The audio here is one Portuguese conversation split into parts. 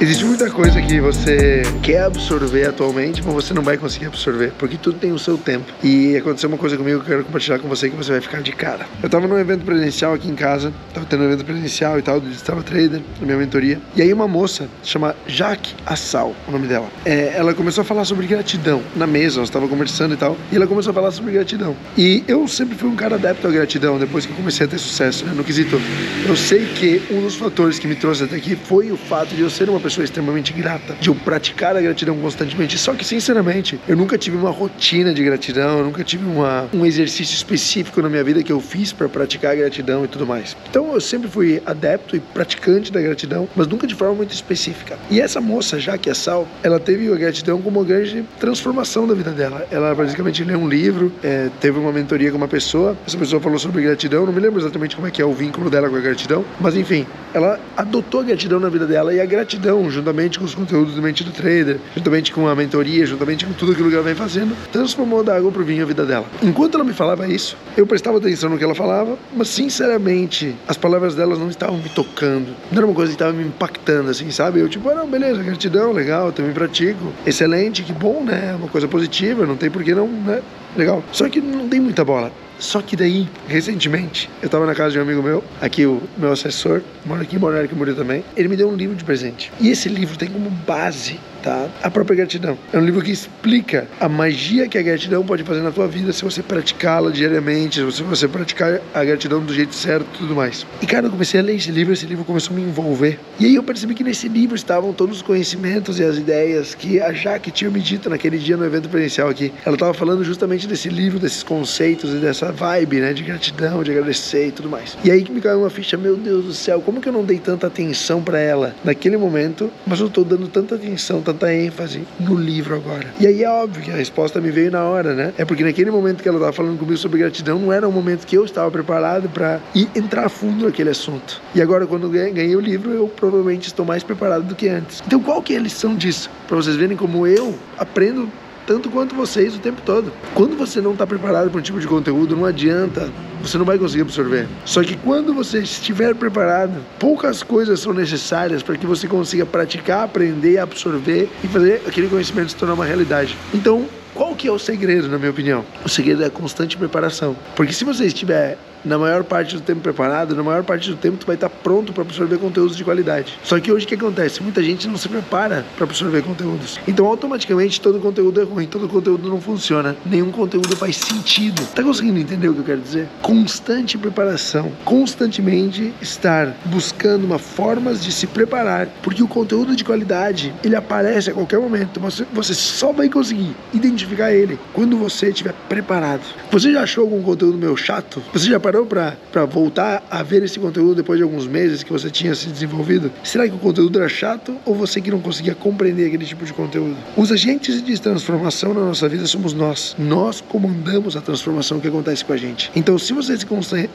Existe muita coisa que você quer absorver atualmente, mas você não vai conseguir absorver, porque tudo tem o seu tempo. E aconteceu uma coisa comigo que eu quero compartilhar com você que você vai ficar de cara. Eu tava num evento presencial aqui em casa, tava tendo um evento presencial e tal, do Digital Trader, na minha mentoria. E aí uma moça, chama Jaque Assal, o nome dela, é, ela começou a falar sobre gratidão na mesa, nós tava conversando e tal, e ela começou a falar sobre gratidão. E eu sempre fui um cara adepto à gratidão, depois que eu comecei a ter sucesso, né, no quesito. Eu sei que um dos fatores que me trouxe até aqui foi o fato de eu ser uma pessoa extremamente grata, de eu praticar a gratidão constantemente. Só que, sinceramente, eu nunca tive uma rotina de gratidão, eu nunca tive uma, um exercício específico na minha vida que eu fiz para praticar a gratidão e tudo mais. Então, eu sempre fui adepto e praticante da gratidão, mas nunca de forma muito específica. E essa moça, já que é Sal, ela teve a gratidão como uma grande transformação da vida dela. Ela basicamente leu um livro, é, teve uma mentoria com uma pessoa, essa pessoa falou sobre gratidão, não me lembro exatamente como é que é o vínculo dela com a gratidão, mas enfim, ela adotou a gratidão na vida dela e a gratidão, juntamente com os conteúdos do Mente do Trader, juntamente com a mentoria, juntamente com tudo aquilo que ela vem fazendo, transformou da água pro vinho a vida dela. Enquanto ela me falava isso, eu prestava atenção no que ela falava, mas sinceramente, as palavras delas não estavam me tocando. Não era uma coisa que estava me impactando, assim, sabe? Eu tipo, ah, não, beleza, gratidão, legal, também pratico. Excelente, que bom, né? É uma coisa positiva, não tem por que não, né? Legal. Só que não dei muita bola. Só que daí, recentemente, eu tava na casa de um amigo meu, aqui o meu assessor, mora aqui, mora aqui, mora também. Ele me deu um livro de presente. E esse livro tem como base tá? A própria gratidão. É um livro que explica a magia que a gratidão pode fazer na tua vida se você praticá-la diariamente, se você praticar a gratidão do jeito certo e tudo mais. E cara, eu comecei a ler esse livro, esse livro começou a me envolver. E aí eu percebi que nesse livro estavam todos os conhecimentos e as ideias que a Jaque tinha me dito naquele dia no evento presencial aqui. Ela estava falando justamente desse livro, desses conceitos e dessa vibe, né, de gratidão, de agradecer e tudo mais. E aí que me caiu uma ficha, meu Deus do céu, como que eu não dei tanta atenção para ela naquele momento, mas eu tô dando tanta atenção, tanta ênfase no livro agora. E aí é óbvio que a resposta me veio na hora, né? É porque naquele momento que ela estava falando comigo sobre gratidão, não era um momento que eu estava preparado para ir entrar a fundo naquele assunto. E agora, quando ganhei o livro, eu provavelmente estou mais preparado do que antes. Então, qual que é a lição disso? Para vocês verem como eu aprendo tanto quanto vocês o tempo todo. Quando você não está preparado para um tipo de conteúdo, não adianta, você não vai conseguir absorver. Só que quando você estiver preparado, poucas coisas são necessárias para que você consiga praticar, aprender, absorver e fazer aquele conhecimento se tornar uma realidade. Então, qual que é o segredo, na minha opinião? O segredo é a constante preparação. Porque se você estiver na maior parte do tempo preparado, na maior parte do tempo tu vai estar pronto para absorver conteúdos de qualidade. Só que hoje o que acontece? Muita gente não se prepara para absorver conteúdos. Então automaticamente todo conteúdo é ruim, todo conteúdo não funciona, nenhum conteúdo faz sentido. Tá conseguindo entender o que eu quero dizer? Constante preparação, constantemente estar buscando uma formas de se preparar, porque o conteúdo de qualidade, ele aparece a qualquer momento, mas você só vai conseguir identificar ele quando você estiver preparado. Você já achou algum conteúdo meu chato? Você já parou para voltar a ver esse conteúdo depois de alguns meses que você tinha se desenvolvido? Será que o conteúdo era chato ou você que não conseguia compreender aquele tipo de conteúdo? Os agentes de transformação na nossa vida somos nós. Nós comandamos a transformação que acontece com a gente. Então, se você se,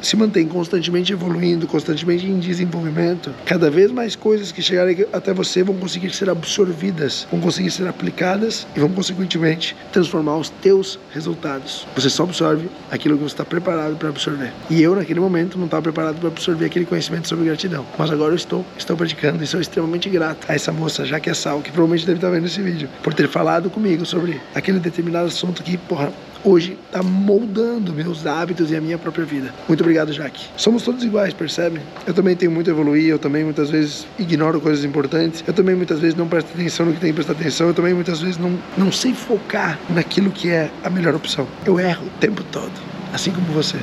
se mantém constantemente evoluindo, constantemente em desenvolvimento, cada vez mais coisas que chegarem até você vão conseguir ser absorvidas, vão conseguir ser aplicadas e vão, consequentemente, transformar os teus resultados. Você só absorve aquilo que você está preparado para absorver. E eu, naquele momento, não estava preparado para absorver aquele conhecimento sobre gratidão. Mas agora eu estou, estou praticando e sou extremamente grato a essa moça, já que é Sal, que provavelmente deve estar vendo esse vídeo, por ter falado comigo sobre aquele determinado assunto que, porra, hoje está moldando meus hábitos e a minha própria vida. Muito obrigado, Jaque. Somos todos iguais, percebe? Eu também tenho muito a evoluir, eu também muitas vezes ignoro coisas importantes, eu também muitas vezes não presto atenção no que tem que prestar atenção, eu também muitas vezes não, não sei focar naquilo que é a melhor opção. Eu erro o tempo todo, assim como você.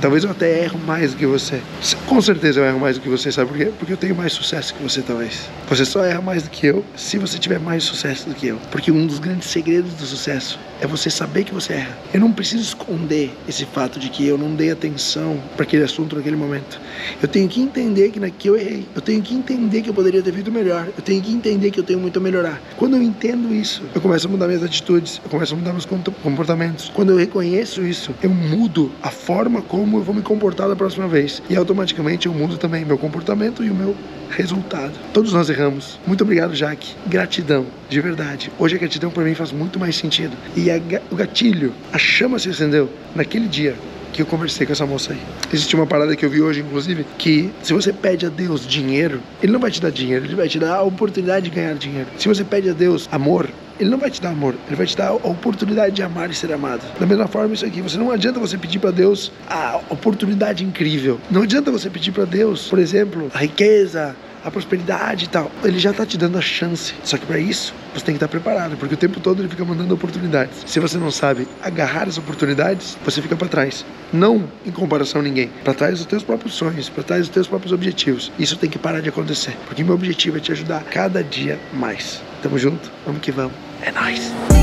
Talvez eu até erro mais do que você. Com certeza eu erro mais do que você, sabe por quê? Porque eu tenho mais sucesso que você, talvez. Você só erra mais do que eu se você tiver mais sucesso do que eu. Porque um dos grandes segredos do sucesso é você saber que você erra. Eu não preciso esconder esse fato de que eu não dei atenção para aquele assunto naquele momento. Eu tenho que entender que naquele eu errei. Eu tenho que entender que eu poderia ter feito melhor. Eu tenho que entender que eu tenho muito a melhorar. Quando eu entendo isso, eu começo a mudar minhas atitudes, eu começo a mudar meus comportamentos. Quando eu reconheço isso, eu mudo a forma como eu vou me comportar da próxima vez. E automaticamente eu mudo também meu comportamento e o meu resultado. Todos nós erramos. Muito obrigado, Jaque. Gratidão, de verdade. Hoje a gratidão para mim faz muito mais sentido. A, o gatilho, a chama se acendeu naquele dia que eu conversei com essa moça aí. Existe uma parada que eu vi hoje, inclusive, que se você pede a Deus dinheiro, Ele não vai te dar dinheiro, Ele vai te dar a oportunidade de ganhar dinheiro. Se você pede a Deus amor, ele não vai te dar amor, ele vai te dar a oportunidade de amar e ser amado. Da mesma forma, isso aqui, você não adianta você pedir para Deus a oportunidade incrível. Não adianta você pedir para Deus, por exemplo, a riqueza, a prosperidade e tal. Ele já está te dando a chance. Só que para isso, você tem que estar preparado, porque o tempo todo ele fica mandando oportunidades. Se você não sabe agarrar as oportunidades, você fica para trás. Não em comparação a ninguém, para trás dos teus próprios sonhos, para trás dos teus próprios objetivos. Isso tem que parar de acontecer, porque meu objetivo é te ajudar cada dia mais. Tamo junto, vamos que vamos. É nóis!